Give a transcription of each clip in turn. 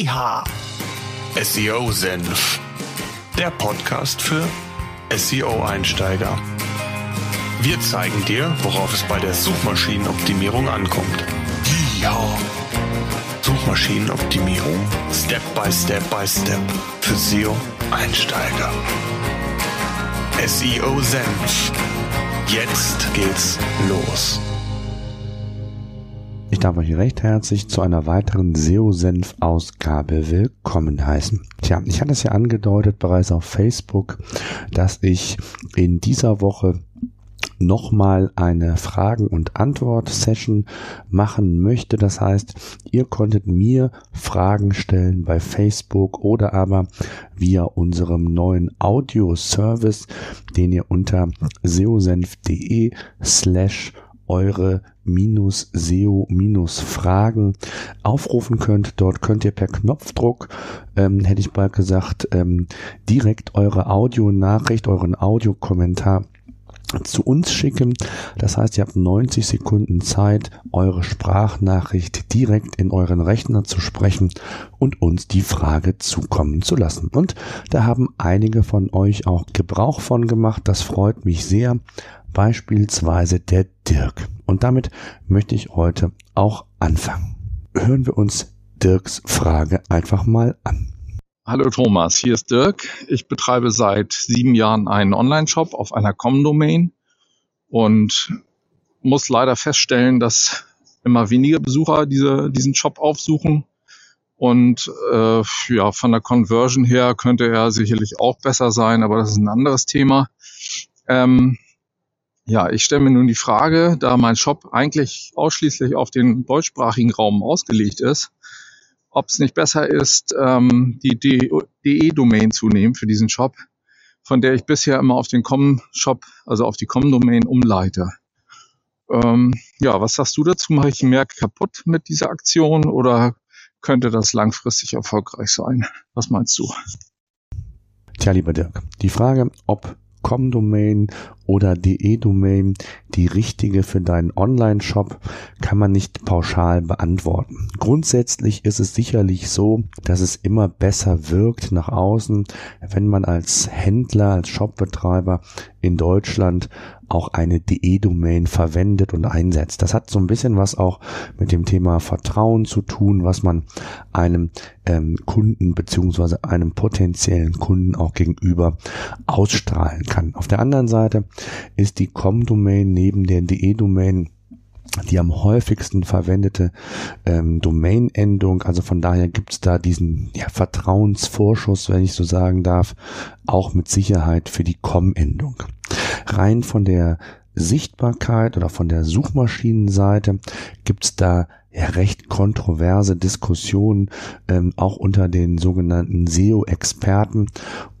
Yeehaw! SEO Senf. Der Podcast für SEO-Einsteiger. Wir zeigen dir, worauf es bei der Suchmaschinenoptimierung ankommt. Yeehaw! Suchmaschinenoptimierung Step by Step by Step für SEO-Einsteiger. SEO Senf. Jetzt geht's los. Ich darf euch recht herzlich zu einer weiteren SEO-Senf-Ausgabe willkommen heißen. Tja, ich hatte es ja angedeutet bereits auf Facebook, dass ich in dieser Woche nochmal eine Fragen- und Antwort-Session machen möchte. Das heißt, ihr konntet mir Fragen stellen bei Facebook oder aber via unserem neuen Audio-Service, den ihr unter seosenf.de slash eure minus SEO minus Fragen aufrufen könnt. Dort könnt ihr per Knopfdruck, ähm, hätte ich bald gesagt, ähm, direkt eure Audionachricht, euren Audiokommentar zu uns schicken. Das heißt, ihr habt 90 Sekunden Zeit, eure Sprachnachricht direkt in euren Rechner zu sprechen und uns die Frage zukommen zu lassen. Und da haben einige von euch auch Gebrauch von gemacht. Das freut mich sehr. Beispielsweise der Dirk. Und damit möchte ich heute auch anfangen. Hören wir uns Dirks Frage einfach mal an. Hallo Thomas, hier ist Dirk. Ich betreibe seit sieben Jahren einen Online-Shop auf einer Com-Domain und muss leider feststellen, dass immer weniger Besucher diese, diesen Shop aufsuchen. Und äh, ja, von der Conversion her könnte er sicherlich auch besser sein, aber das ist ein anderes Thema. Ähm, ja, ich stelle mir nun die Frage, da mein Shop eigentlich ausschließlich auf den deutschsprachigen Raum ausgelegt ist, ob es nicht besser ist, ähm, die DE-Domain zu nehmen für diesen Shop, von der ich bisher immer auf den Com-Shop, also auf die Com-Domain umleite. Ähm, ja, was sagst du dazu? Mache ich mehr kaputt mit dieser Aktion oder könnte das langfristig erfolgreich sein? Was meinst du? Tja, lieber Dirk, die Frage, ob Com-Domain oder DE-Domain die richtige für deinen Online-Shop, kann man nicht pauschal beantworten. Grundsätzlich ist es sicherlich so, dass es immer besser wirkt nach außen, wenn man als Händler, als Shopbetreiber in Deutschland auch eine DE-Domain verwendet und einsetzt. Das hat so ein bisschen was auch mit dem Thema Vertrauen zu tun, was man einem ähm, Kunden beziehungsweise einem potenziellen Kunden auch gegenüber ausstrahlen kann. Auf der anderen Seite ist die Com-Domain neben der DE-Domain die am häufigsten verwendete ähm, Domain-Endung. Also von daher gibt's da diesen ja, Vertrauensvorschuss, wenn ich so sagen darf, auch mit Sicherheit für die Com-Endung. Rein von der Sichtbarkeit oder von der Suchmaschinenseite gibt's da ja, recht kontroverse Diskussionen ähm, auch unter den sogenannten SEO-Experten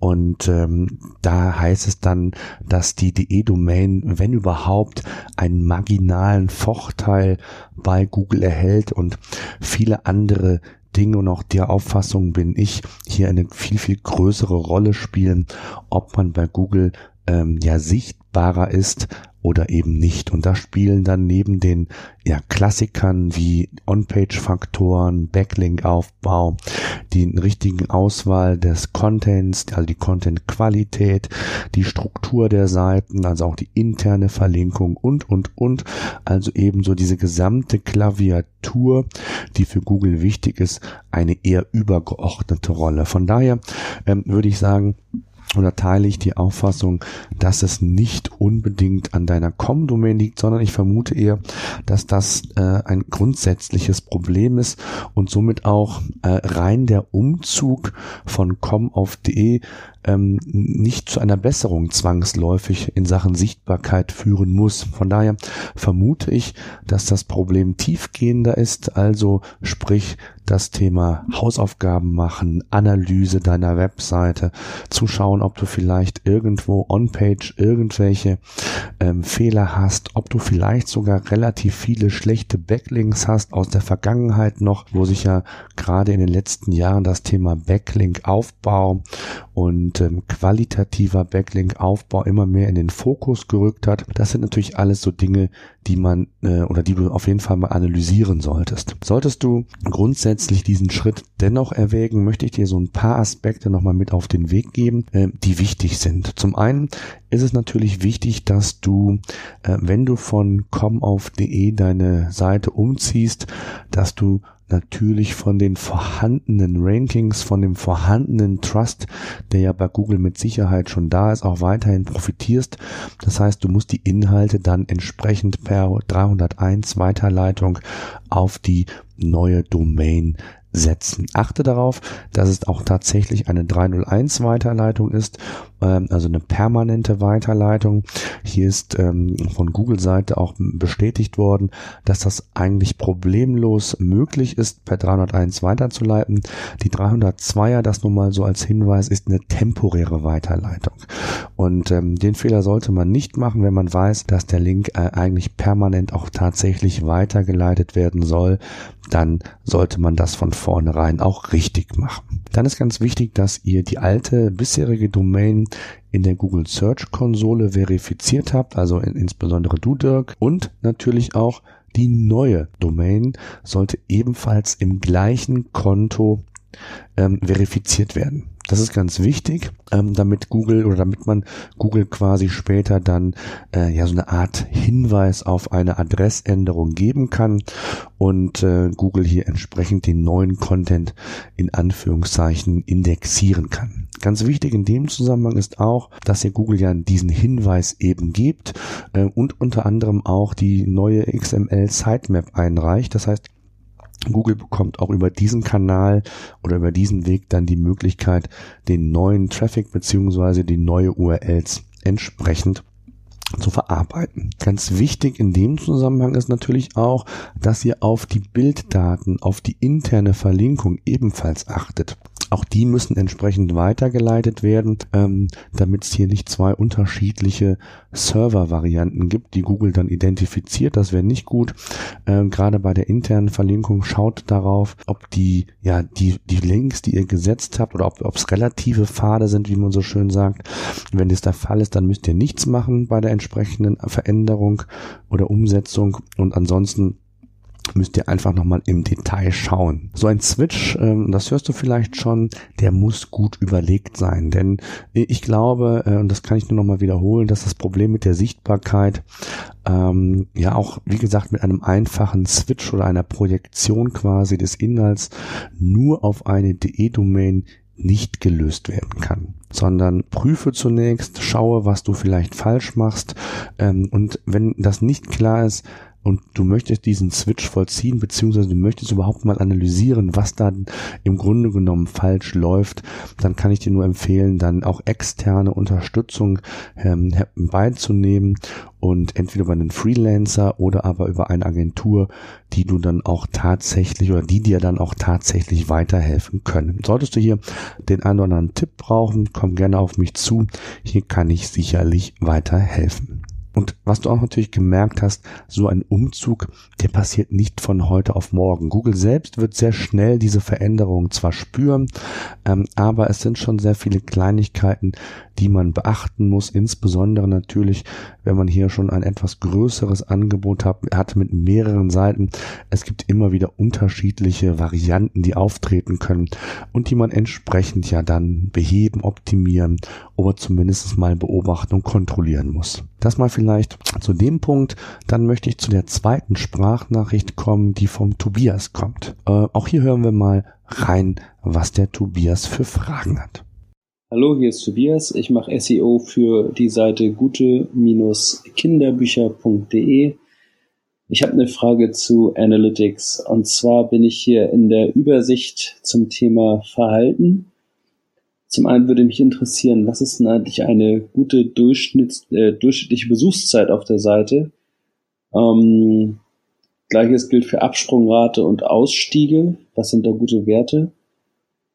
und ähm, da heißt es dann, dass die DE-Domain, wenn überhaupt, einen marginalen Vorteil bei Google erhält. Und viele andere Dinge und auch der Auffassung bin ich, hier eine viel, viel größere Rolle spielen, ob man bei Google ähm, ja sichtbarer ist oder eben nicht. Und da spielen dann neben den ja, Klassikern wie On-Page-Faktoren, Backlink-Aufbau, die richtigen Auswahl des Contents, also die Content-Qualität, die Struktur der Seiten, also auch die interne Verlinkung und, und, und. Also ebenso diese gesamte Klaviatur, die für Google wichtig ist, eine eher übergeordnete Rolle. Von daher ähm, würde ich sagen, oder teile ich die Auffassung, dass es nicht unbedingt an deiner Com-Domain liegt, sondern ich vermute eher, dass das äh, ein grundsätzliches Problem ist und somit auch äh, rein der Umzug von com auf de ähm, nicht zu einer Besserung zwangsläufig in Sachen Sichtbarkeit führen muss. Von daher vermute ich, dass das Problem tiefgehender ist, also sprich das Thema Hausaufgaben machen, Analyse deiner Webseite, zu schauen, ob du vielleicht irgendwo on-page irgendwelche ähm, Fehler hast, ob du vielleicht sogar relativ viele schlechte Backlinks hast aus der Vergangenheit noch, wo sich ja gerade in den letzten Jahren das Thema Backlink-Aufbau und ähm, qualitativer Backlink-Aufbau immer mehr in den Fokus gerückt hat. Das sind natürlich alles so Dinge, die man äh, oder die du auf jeden Fall mal analysieren solltest. Solltest du grundsätzlich diesen Schritt dennoch erwägen, möchte ich dir so ein paar Aspekte nochmal mit auf den Weg geben, äh, die wichtig sind. Zum einen ist es natürlich wichtig, dass du, äh, wenn du von comauf.de deine Seite umziehst, dass du natürlich von den vorhandenen Rankings, von dem vorhandenen Trust, der ja bei Google mit Sicherheit schon da ist, auch weiterhin profitierst. Das heißt, du musst die Inhalte dann entsprechend per 301 Weiterleitung auf die neue Domain setzen. Achte darauf, dass es auch tatsächlich eine 301 Weiterleitung ist, ähm, also eine permanente Weiterleitung. Hier ist ähm, von Google-Seite auch bestätigt worden, dass das eigentlich problemlos möglich ist, per 301 weiterzuleiten. Die 302er, das nun mal so als Hinweis, ist eine temporäre Weiterleitung. Und ähm, den Fehler sollte man nicht machen, wenn man weiß, dass der Link äh, eigentlich permanent auch tatsächlich weitergeleitet werden soll. Dann sollte man das von vornherein auch richtig machen. Dann ist ganz wichtig, dass ihr die alte bisherige Domain in der Google Search Konsole verifiziert habt, also in, insbesondere du Dirk und natürlich auch die neue Domain sollte ebenfalls im gleichen Konto ähm, verifiziert werden. Das ist ganz wichtig, ähm, damit Google oder damit man Google quasi später dann äh, ja so eine Art Hinweis auf eine Adressänderung geben kann und äh, Google hier entsprechend den neuen Content in Anführungszeichen indexieren kann. Ganz wichtig in dem Zusammenhang ist auch, dass ihr Google ja diesen Hinweis eben gibt äh, und unter anderem auch die neue XML Sitemap einreicht. Das heißt, Google bekommt auch über diesen Kanal oder über diesen Weg dann die Möglichkeit, den neuen Traffic beziehungsweise die neue URLs entsprechend zu verarbeiten. Ganz wichtig in dem Zusammenhang ist natürlich auch, dass ihr auf die Bilddaten, auf die interne Verlinkung ebenfalls achtet. Auch die müssen entsprechend weitergeleitet werden, ähm, damit es hier nicht zwei unterschiedliche Server-Varianten gibt, die Google dann identifiziert. Das wäre nicht gut. Ähm, Gerade bei der internen Verlinkung schaut darauf, ob die, ja, die, die Links, die ihr gesetzt habt, oder ob es relative Pfade sind, wie man so schön sagt. Wenn das der Fall ist, dann müsst ihr nichts machen bei der entsprechenden Veränderung oder Umsetzung. Und ansonsten müsst ihr einfach nochmal im Detail schauen. So ein Switch, ähm, das hörst du vielleicht schon, der muss gut überlegt sein, denn ich glaube, äh, und das kann ich nur nochmal wiederholen, dass das Problem mit der Sichtbarkeit ähm, ja auch, wie gesagt, mit einem einfachen Switch oder einer Projektion quasi des Inhalts nur auf eine DE-Domain nicht gelöst werden kann, sondern prüfe zunächst, schaue, was du vielleicht falsch machst ähm, und wenn das nicht klar ist, und du möchtest diesen Switch vollziehen, beziehungsweise du möchtest überhaupt mal analysieren, was da im Grunde genommen falsch läuft, dann kann ich dir nur empfehlen, dann auch externe Unterstützung ähm, beizunehmen und entweder über einen Freelancer oder aber über eine Agentur, die du dann auch tatsächlich oder die dir dann auch tatsächlich weiterhelfen können. Solltest du hier den einen oder anderen Tipp brauchen, komm gerne auf mich zu. Hier kann ich sicherlich weiterhelfen. Und was du auch natürlich gemerkt hast, so ein Umzug, der passiert nicht von heute auf morgen. Google selbst wird sehr schnell diese Veränderungen zwar spüren, ähm, aber es sind schon sehr viele Kleinigkeiten, die man beachten muss, insbesondere natürlich, wenn man hier schon ein etwas größeres Angebot hat, hat mit mehreren Seiten. Es gibt immer wieder unterschiedliche Varianten, die auftreten können und die man entsprechend ja dann beheben, optimieren oder zumindest mal beobachten und kontrollieren muss. Das mal vielleicht zu dem Punkt. Dann möchte ich zu der zweiten Sprachnachricht kommen, die vom Tobias kommt. Äh, auch hier hören wir mal rein, was der Tobias für Fragen hat. Hallo, hier ist Tobias. Ich mache SEO für die Seite gute-kinderbücher.de. Ich habe eine Frage zu Analytics und zwar bin ich hier in der Übersicht zum Thema Verhalten. Zum einen würde mich interessieren, was ist denn eigentlich eine gute Durchschnitts, äh, durchschnittliche Besuchszeit auf der Seite? Ähm, Gleiches gilt für Absprungrate und Ausstiege. Was sind da gute Werte?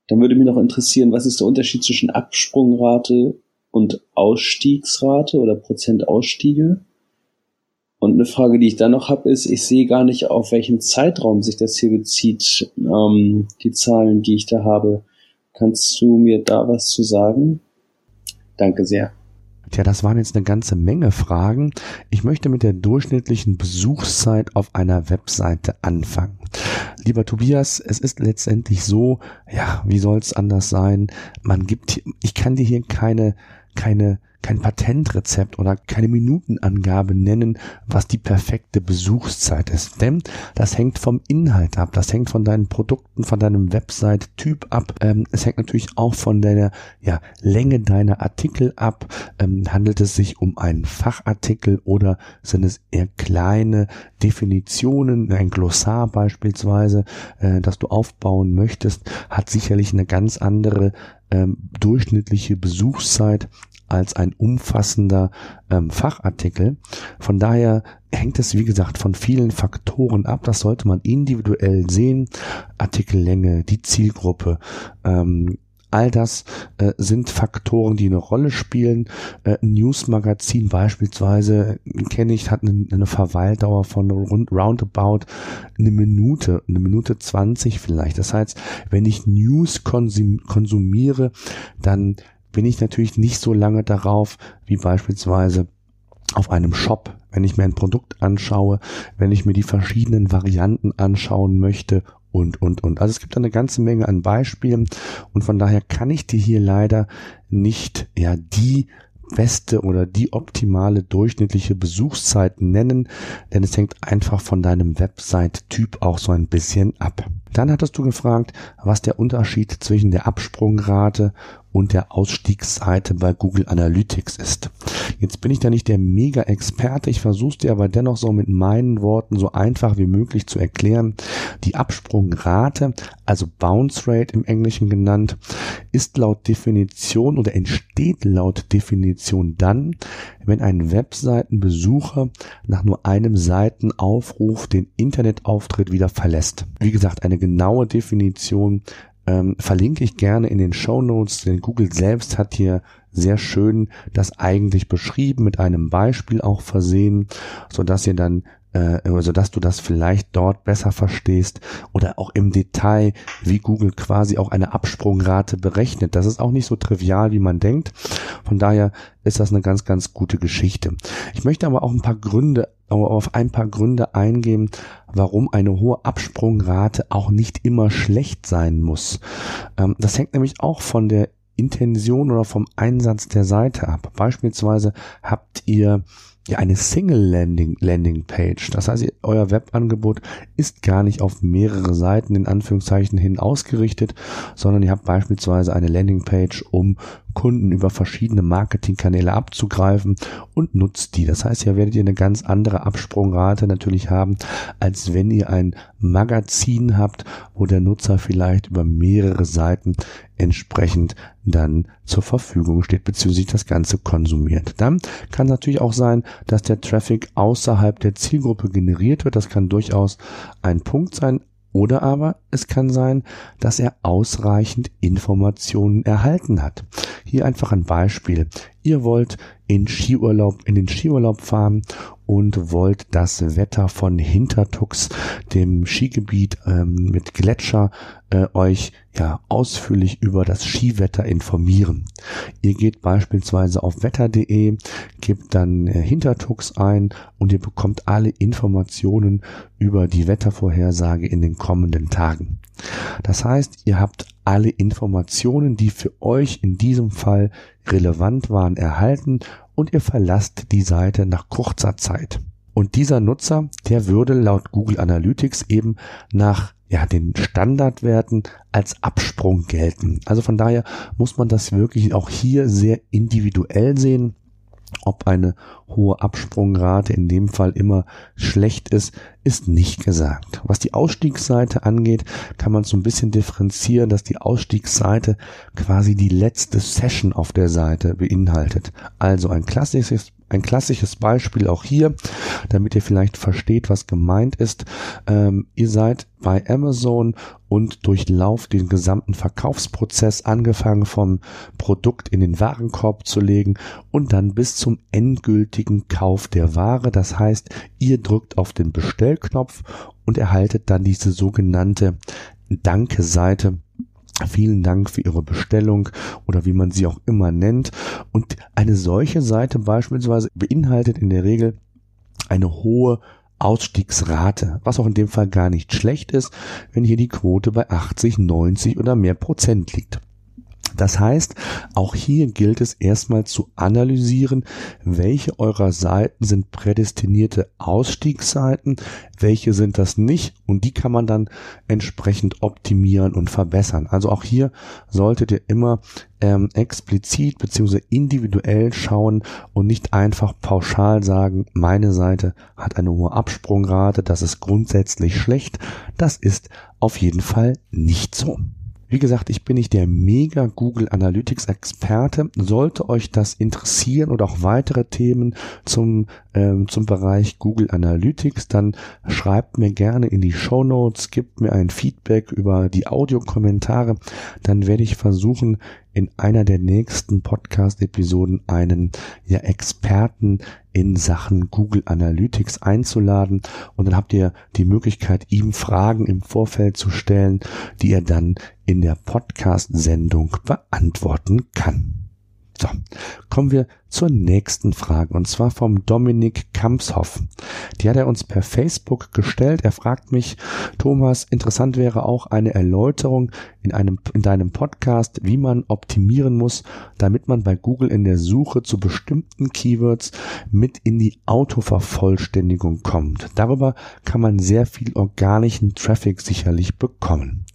Dann würde mich noch interessieren, was ist der Unterschied zwischen Absprungrate und Ausstiegsrate oder Prozent Ausstiege? Und eine Frage, die ich dann noch habe, ist, ich sehe gar nicht, auf welchen Zeitraum sich das hier bezieht, ähm, die Zahlen, die ich da habe. Kannst du mir da was zu sagen? Danke sehr. Tja, das waren jetzt eine ganze Menge Fragen. Ich möchte mit der durchschnittlichen Besuchszeit auf einer Webseite anfangen. Lieber Tobias, es ist letztendlich so, ja, wie soll es anders sein? Man gibt, ich kann dir hier keine, keine kein Patentrezept oder keine Minutenangabe nennen, was die perfekte Besuchszeit ist. Denn das hängt vom Inhalt ab, das hängt von deinen Produkten, von deinem Website-Typ ab. Ähm, es hängt natürlich auch von deiner ja, Länge deiner Artikel ab. Ähm, handelt es sich um einen Fachartikel oder sind es eher kleine Definitionen, ein Glossar beispielsweise, äh, das du aufbauen möchtest, hat sicherlich eine ganz andere ähm, durchschnittliche Besuchszeit als ein umfassender ähm, Fachartikel. Von daher hängt es, wie gesagt, von vielen Faktoren ab. Das sollte man individuell sehen. Artikellänge, die Zielgruppe, ähm, All das äh, sind Faktoren, die eine Rolle spielen. Äh, Newsmagazin beispielsweise, kenne ich, hat eine, eine, Verweildauer von rund roundabout eine Minute, eine Minute zwanzig vielleicht. Das heißt, wenn ich News konsum, konsumiere, dann bin ich natürlich nicht so lange darauf, wie beispielsweise auf einem Shop, wenn ich mir ein Produkt anschaue, wenn ich mir die verschiedenen Varianten anschauen möchte und, und, und. Also es gibt eine ganze Menge an Beispielen und von daher kann ich dir hier leider nicht, ja, die beste oder die optimale durchschnittliche Besuchszeit nennen, denn es hängt einfach von deinem Website-Typ auch so ein bisschen ab. Dann hattest du gefragt, was der Unterschied zwischen der Absprungrate und der Ausstiegsseite bei Google Analytics ist. Jetzt bin ich da nicht der Mega-Experte, ich versuche dir aber dennoch so mit meinen Worten so einfach wie möglich zu erklären. Die Absprungrate, also Bounce Rate im Englischen genannt, ist laut Definition oder entsteht laut Definition dann, wenn ein Webseitenbesucher nach nur einem Seitenaufruf den Internetauftritt wieder verlässt. Wie gesagt, eine genaue Definition ähm, verlinke ich gerne in den Show Notes, denn Google selbst hat hier sehr schön das eigentlich beschrieben, mit einem Beispiel auch versehen, so dass ihr dann äh, also dass du das vielleicht dort besser verstehst oder auch im Detail, wie Google quasi auch eine Absprungrate berechnet. Das ist auch nicht so trivial, wie man denkt. Von daher ist das eine ganz, ganz gute Geschichte. Ich möchte aber auch ein paar Gründe, auf ein paar Gründe eingehen, warum eine hohe Absprungrate auch nicht immer schlecht sein muss. Ähm, das hängt nämlich auch von der Intention oder vom Einsatz der Seite ab. Beispielsweise habt ihr ja eine Single Landing, Landing Page. Das heißt, euer Webangebot ist gar nicht auf mehrere Seiten in Anführungszeichen hin ausgerichtet, sondern ihr habt beispielsweise eine Landing Page, um Kunden über verschiedene Marketingkanäle abzugreifen und nutzt die. Das heißt, hier werdet ihr eine ganz andere Absprungrate natürlich haben, als wenn ihr ein Magazin habt, wo der Nutzer vielleicht über mehrere Seiten entsprechend dann zur Verfügung steht, beziehungsweise das Ganze konsumiert. Dann kann natürlich auch sein, dass der Traffic außerhalb der Zielgruppe generiert wird. Das kann durchaus ein Punkt sein, oder aber es kann sein, dass er ausreichend Informationen erhalten hat. Hier einfach ein Beispiel. Ihr wollt in Skiurlaub, in den Skiurlaub fahren und wollt das Wetter von Hintertux, dem Skigebiet ähm, mit Gletscher, äh, euch ja ausführlich über das Skiwetter informieren. Ihr geht beispielsweise auf wetter.de, gebt dann äh, Hintertux ein und ihr bekommt alle Informationen über die Wettervorhersage in den kommenden Tagen. Das heißt, ihr habt alle Informationen, die für euch in diesem Fall relevant waren, erhalten und ihr verlasst die Seite nach kurzer Zeit. Und dieser Nutzer, der würde laut Google Analytics eben nach ja, den Standardwerten als Absprung gelten. Also von daher muss man das wirklich auch hier sehr individuell sehen ob eine hohe Absprungrate in dem Fall immer schlecht ist, ist nicht gesagt. Was die Ausstiegsseite angeht, kann man so ein bisschen differenzieren, dass die Ausstiegsseite quasi die letzte Session auf der Seite beinhaltet. Also ein klassisches ein klassisches Beispiel auch hier, damit ihr vielleicht versteht, was gemeint ist. Ähm, ihr seid bei Amazon und durchlauft den gesamten Verkaufsprozess, angefangen vom Produkt in den Warenkorb zu legen und dann bis zum endgültigen Kauf der Ware. Das heißt, ihr drückt auf den Bestellknopf und erhaltet dann diese sogenannte Danke-Seite Vielen Dank für Ihre Bestellung oder wie man sie auch immer nennt. Und eine solche Seite beispielsweise beinhaltet in der Regel eine hohe Ausstiegsrate, was auch in dem Fall gar nicht schlecht ist, wenn hier die Quote bei 80, 90 oder mehr Prozent liegt. Das heißt, auch hier gilt es erstmal zu analysieren, welche eurer Seiten sind prädestinierte Ausstiegsseiten, welche sind das nicht und die kann man dann entsprechend optimieren und verbessern. Also auch hier solltet ihr immer ähm, explizit bzw. individuell schauen und nicht einfach pauschal sagen, meine Seite hat eine hohe Absprungrate, das ist grundsätzlich schlecht. Das ist auf jeden Fall nicht so. Wie gesagt, ich bin nicht der mega Google Analytics Experte. Sollte euch das interessieren oder auch weitere Themen zum, ähm, zum Bereich Google Analytics, dann schreibt mir gerne in die Show Notes, gebt mir ein Feedback über die Audiokommentare. Dann werde ich versuchen, in einer der nächsten Podcast-Episoden einen ja, Experten in Sachen Google Analytics einzuladen und dann habt ihr die Möglichkeit, ihm Fragen im Vorfeld zu stellen, die er dann in der Podcast-Sendung beantworten kann. So, kommen wir zur nächsten Frage und zwar vom Dominik Kampshoff. Die hat er uns per Facebook gestellt. Er fragt mich, Thomas, interessant wäre auch eine Erläuterung in einem, in deinem Podcast, wie man optimieren muss, damit man bei Google in der Suche zu bestimmten Keywords mit in die Autovervollständigung kommt. Darüber kann man sehr viel organischen Traffic sicherlich bekommen.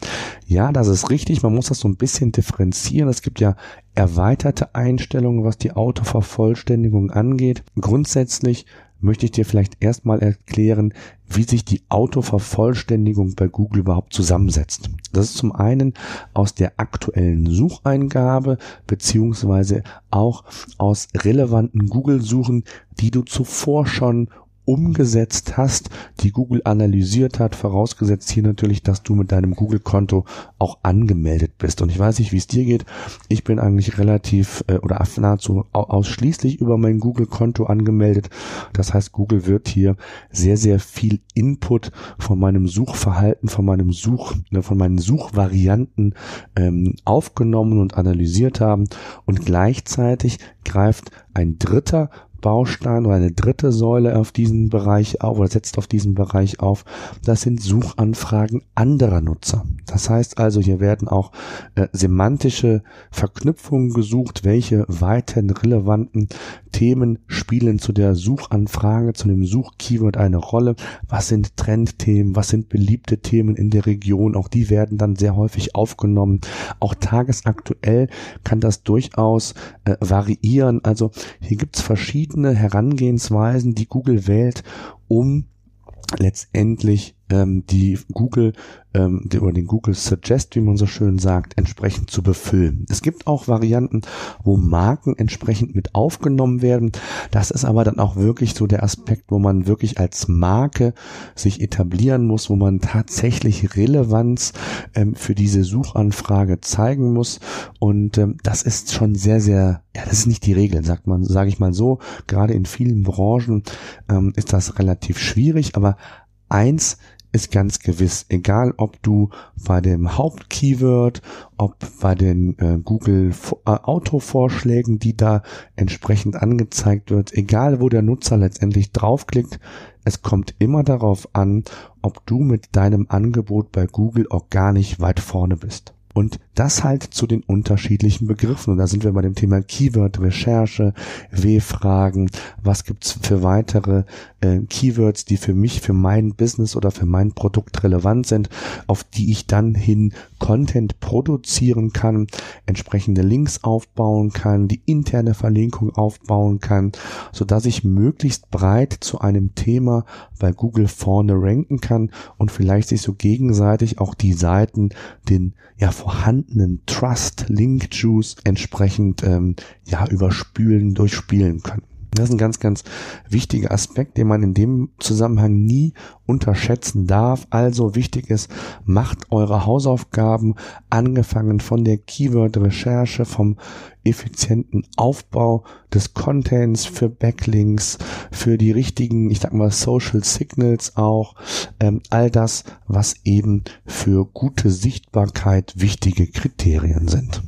Ja, das ist richtig. Man muss das so ein bisschen differenzieren. Es gibt ja erweiterte Einstellungen, was die Autovervollständigung angeht. Grundsätzlich möchte ich dir vielleicht erstmal erklären, wie sich die Autovervollständigung bei Google überhaupt zusammensetzt. Das ist zum einen aus der aktuellen Sucheingabe beziehungsweise auch aus relevanten Google-Suchen, die du zuvor schon umgesetzt hast, die Google analysiert hat, vorausgesetzt hier natürlich, dass du mit deinem Google-Konto auch angemeldet bist. Und ich weiß nicht, wie es dir geht. Ich bin eigentlich relativ äh, oder nahezu ausschließlich über mein Google-Konto angemeldet. Das heißt, Google wird hier sehr, sehr viel Input von meinem Suchverhalten, von meinem Such, ne, von meinen Suchvarianten ähm, aufgenommen und analysiert haben. Und gleichzeitig greift ein dritter Baustein oder eine dritte Säule auf diesen Bereich auf oder setzt auf diesen Bereich auf. Das sind Suchanfragen anderer Nutzer. Das heißt also, hier werden auch äh, semantische Verknüpfungen gesucht, welche weiteren relevanten Themen spielen zu der Suchanfrage, zu dem Suchkeyword eine Rolle. Was sind Trendthemen? Was sind beliebte Themen in der Region? Auch die werden dann sehr häufig aufgenommen. Auch tagesaktuell kann das durchaus äh, variieren. Also hier gibt's verschiedene Herangehensweisen, die Google wählt, um letztendlich ähm, die Google ähm, die, oder den Google Suggest, wie man so schön sagt, entsprechend zu befüllen. Es gibt auch Varianten, wo Marken entsprechend mit aufgenommen werden. Das ist aber dann auch wirklich so der Aspekt, wo man wirklich als Marke sich etablieren muss, wo man tatsächlich Relevanz ähm, für diese Suchanfrage zeigen muss. Und ähm, das ist schon sehr, sehr, ja, das ist nicht die Regel, sagt man, sage ich mal so. Gerade in vielen Branchen ähm, ist das relativ schwierig, aber eins ist ganz gewiss, egal ob du bei dem Hauptkeyword, ob bei den äh, Google äh, Autovorschlägen, die da entsprechend angezeigt wird, egal wo der Nutzer letztendlich draufklickt, es kommt immer darauf an, ob du mit deinem Angebot bei Google organisch weit vorne bist. Und das halt zu den unterschiedlichen Begriffen. Und da sind wir bei dem Thema Keyword-Recherche, W-Fragen, was gibt's für weitere äh, Keywords, die für mich, für mein Business oder für mein Produkt relevant sind, auf die ich dann hin Content produzieren kann, entsprechende Links aufbauen kann, die interne Verlinkung aufbauen kann, so dass ich möglichst breit zu einem Thema bei Google vorne ranken kann und vielleicht sich so gegenseitig auch die Seiten den ja vorhandenen Trust Link Juice entsprechend ähm, ja überspülen, durchspielen können. Das ist ein ganz, ganz wichtiger Aspekt, den man in dem Zusammenhang nie unterschätzen darf. Also wichtig ist, macht eure Hausaufgaben, angefangen von der Keyword-Recherche, vom effizienten Aufbau des Contents für Backlinks, für die richtigen, ich sag mal, Social Signals auch, ähm, all das, was eben für gute Sichtbarkeit wichtige Kriterien sind.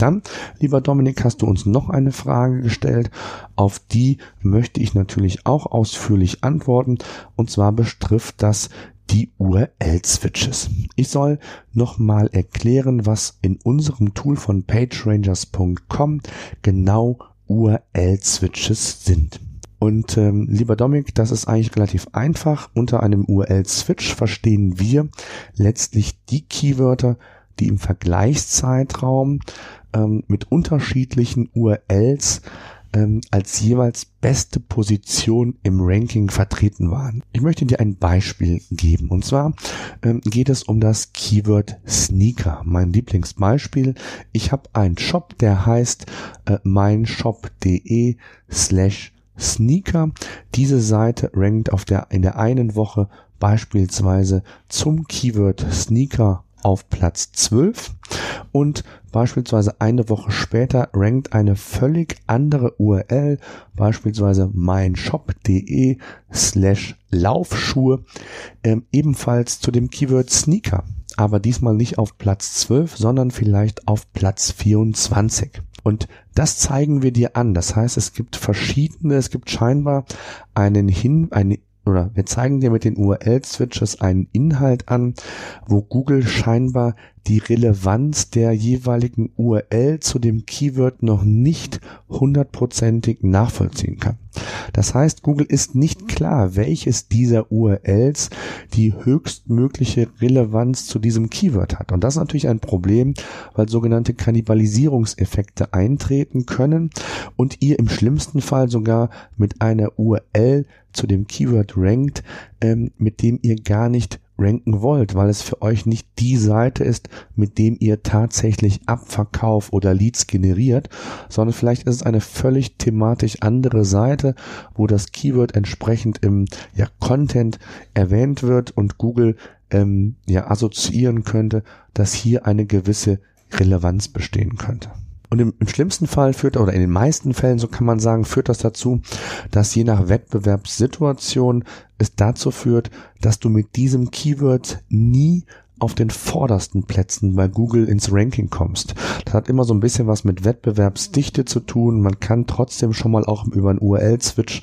Dann, lieber Dominik, hast du uns noch eine Frage gestellt. Auf die möchte ich natürlich auch ausführlich antworten. Und zwar betrifft das die URL-Switches. Ich soll nochmal erklären, was in unserem Tool von pagerangers.com genau URL-Switches sind. Und ähm, lieber Dominik, das ist eigentlich relativ einfach. Unter einem URL-Switch verstehen wir letztlich die Keywörter, die im Vergleichszeitraum ähm, mit unterschiedlichen URLs ähm, als jeweils beste Position im Ranking vertreten waren. Ich möchte dir ein Beispiel geben. Und zwar ähm, geht es um das Keyword Sneaker. Mein Lieblingsbeispiel. Ich habe einen Shop, der heißt äh, meinshop.de slash Sneaker. Diese Seite rankt auf der, in der einen Woche beispielsweise zum Keyword Sneaker auf Platz 12 und beispielsweise eine Woche später rankt eine völlig andere URL, beispielsweise meinshop.de slash Laufschuhe, ähm, ebenfalls zu dem Keyword Sneaker, aber diesmal nicht auf Platz 12, sondern vielleicht auf Platz 24. Und das zeigen wir dir an. Das heißt, es gibt verschiedene, es gibt scheinbar einen Hin, eine oder wir zeigen dir mit den URL-Switches einen Inhalt an, wo Google scheinbar die Relevanz der jeweiligen URL zu dem Keyword noch nicht hundertprozentig nachvollziehen kann. Das heißt, Google ist nicht klar, welches dieser URLs die höchstmögliche Relevanz zu diesem Keyword hat. Und das ist natürlich ein Problem, weil sogenannte Kannibalisierungseffekte eintreten können und ihr im schlimmsten Fall sogar mit einer URL zu dem Keyword rankt, ähm, mit dem ihr gar nicht ranken wollt, weil es für euch nicht die Seite ist, mit dem ihr tatsächlich Abverkauf oder Leads generiert, sondern vielleicht ist es eine völlig thematisch andere Seite, wo das Keyword entsprechend im ja, Content erwähnt wird und Google ähm, ja assoziieren könnte, dass hier eine gewisse Relevanz bestehen könnte. Und im, im, schlimmsten Fall führt, oder in den meisten Fällen, so kann man sagen, führt das dazu, dass je nach Wettbewerbssituation es dazu führt, dass du mit diesem Keyword nie auf den vordersten Plätzen bei Google ins Ranking kommst. Das hat immer so ein bisschen was mit Wettbewerbsdichte zu tun. Man kann trotzdem schon mal auch über einen URL-Switch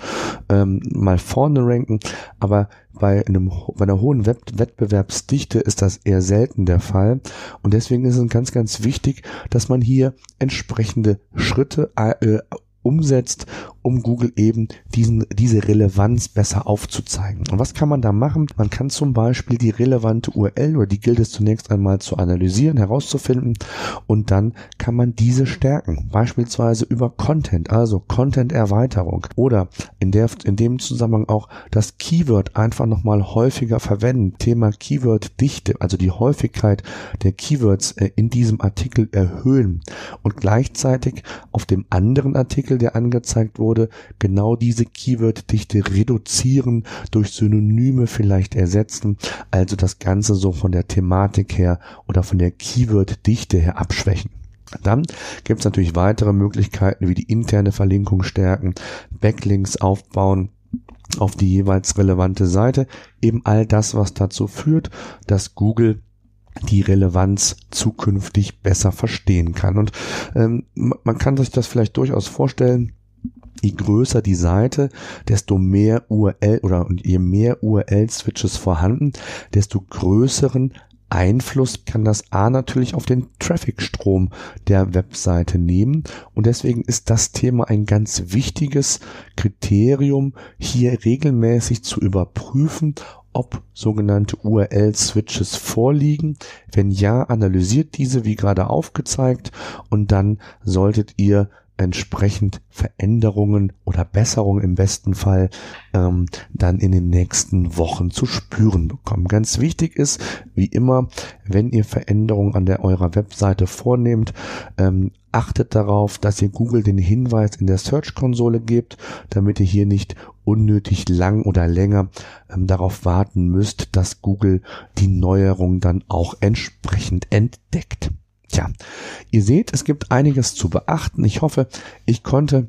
ähm, mal vorne ranken, aber bei, einem, bei einer hohen Wettbewerbsdichte ist das eher selten der Fall. Und deswegen ist es ganz, ganz wichtig, dass man hier entsprechende Schritte äh, umsetzt, um Google eben diesen, diese Relevanz besser aufzuzeigen. Und was kann man da machen? Man kann zum Beispiel die relevante URL oder die gilt es zunächst einmal zu analysieren, herauszufinden und dann kann man diese stärken. Beispielsweise über Content, also Content-Erweiterung oder in, der, in dem Zusammenhang auch das Keyword einfach nochmal häufiger verwenden. Thema Keyword-Dichte, also die Häufigkeit der Keywords äh, in diesem Artikel erhöhen und gleichzeitig auf dem anderen Artikel Artikel, der angezeigt wurde, genau diese Keyword-Dichte reduzieren, durch Synonyme vielleicht ersetzen, also das Ganze so von der Thematik her oder von der Keyword-Dichte her abschwächen. Dann gibt es natürlich weitere Möglichkeiten wie die interne Verlinkung stärken, Backlinks aufbauen, auf die jeweils relevante Seite. Eben all das, was dazu führt, dass Google die Relevanz zukünftig besser verstehen kann. Und ähm, man kann sich das vielleicht durchaus vorstellen, je größer die Seite, desto mehr URL oder je mehr URL-Switches vorhanden, desto größeren Einfluss kann das A natürlich auf den Trafficstrom der Webseite nehmen und deswegen ist das Thema ein ganz wichtiges Kriterium, hier regelmäßig zu überprüfen, ob sogenannte URL-Switches vorliegen. Wenn ja, analysiert diese wie gerade aufgezeigt und dann solltet ihr entsprechend Veränderungen oder Besserungen im besten Fall ähm, dann in den nächsten Wochen zu spüren bekommen. Ganz wichtig ist, wie immer, wenn ihr Veränderungen an der eurer Webseite vornehmt, ähm, achtet darauf, dass ihr Google den Hinweis in der Search-Konsole gebt, damit ihr hier nicht unnötig lang oder länger ähm, darauf warten müsst, dass Google die Neuerung dann auch entsprechend entdeckt. Tja, ihr seht, es gibt einiges zu beachten. Ich hoffe, ich konnte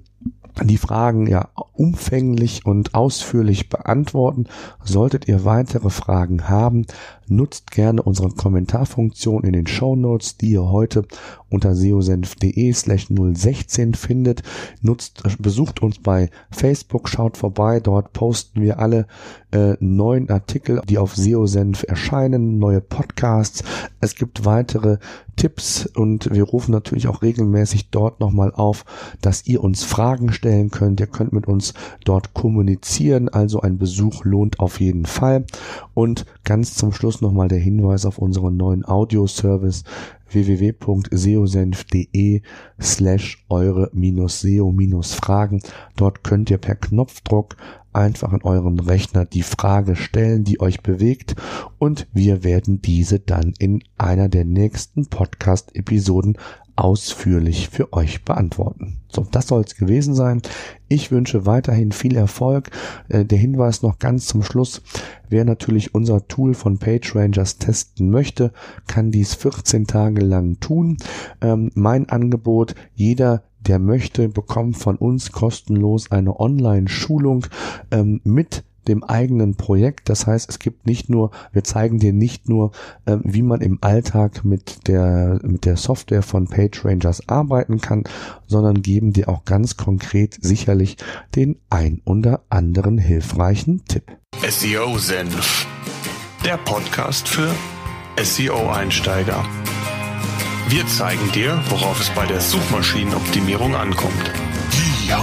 die Fragen ja umfänglich und ausführlich beantworten. Solltet ihr weitere Fragen haben, nutzt gerne unsere Kommentarfunktion in den Show Notes, die ihr heute unter seosenf.de slash 016 findet. Nutzt, besucht uns bei Facebook, schaut vorbei, dort posten wir alle äh, neuen Artikel, die auf SEOsenf erscheinen, neue Podcasts. Es gibt weitere Tipps und wir rufen natürlich auch regelmäßig dort nochmal auf, dass ihr uns Fragen stellen könnt. Ihr könnt mit uns dort kommunizieren, also ein Besuch lohnt auf jeden Fall. Und ganz zum Schluss nochmal der Hinweis auf unseren neuen Audioservice www.seosenf.de slash eure-seo-fragen. Dort könnt ihr per Knopfdruck einfach in euren Rechner die Frage stellen, die euch bewegt und wir werden diese dann in einer der nächsten Podcast-Episoden ausführlich für euch beantworten. So, das soll es gewesen sein. Ich wünsche weiterhin viel Erfolg. Äh, der Hinweis noch ganz zum Schluss. Wer natürlich unser Tool von PageRangers testen möchte, kann dies 14 Tage lang tun. Ähm, mein Angebot, jeder, der möchte, bekommt von uns kostenlos eine Online-Schulung ähm, mit dem eigenen Projekt. Das heißt, es gibt nicht nur, wir zeigen dir nicht nur, äh, wie man im Alltag mit der, mit der Software von PageRangers arbeiten kann, sondern geben dir auch ganz konkret sicherlich den ein oder anderen hilfreichen Tipp. SEO Senf, der Podcast für SEO-Einsteiger. Wir zeigen dir, worauf es bei der Suchmaschinenoptimierung ankommt. Ja.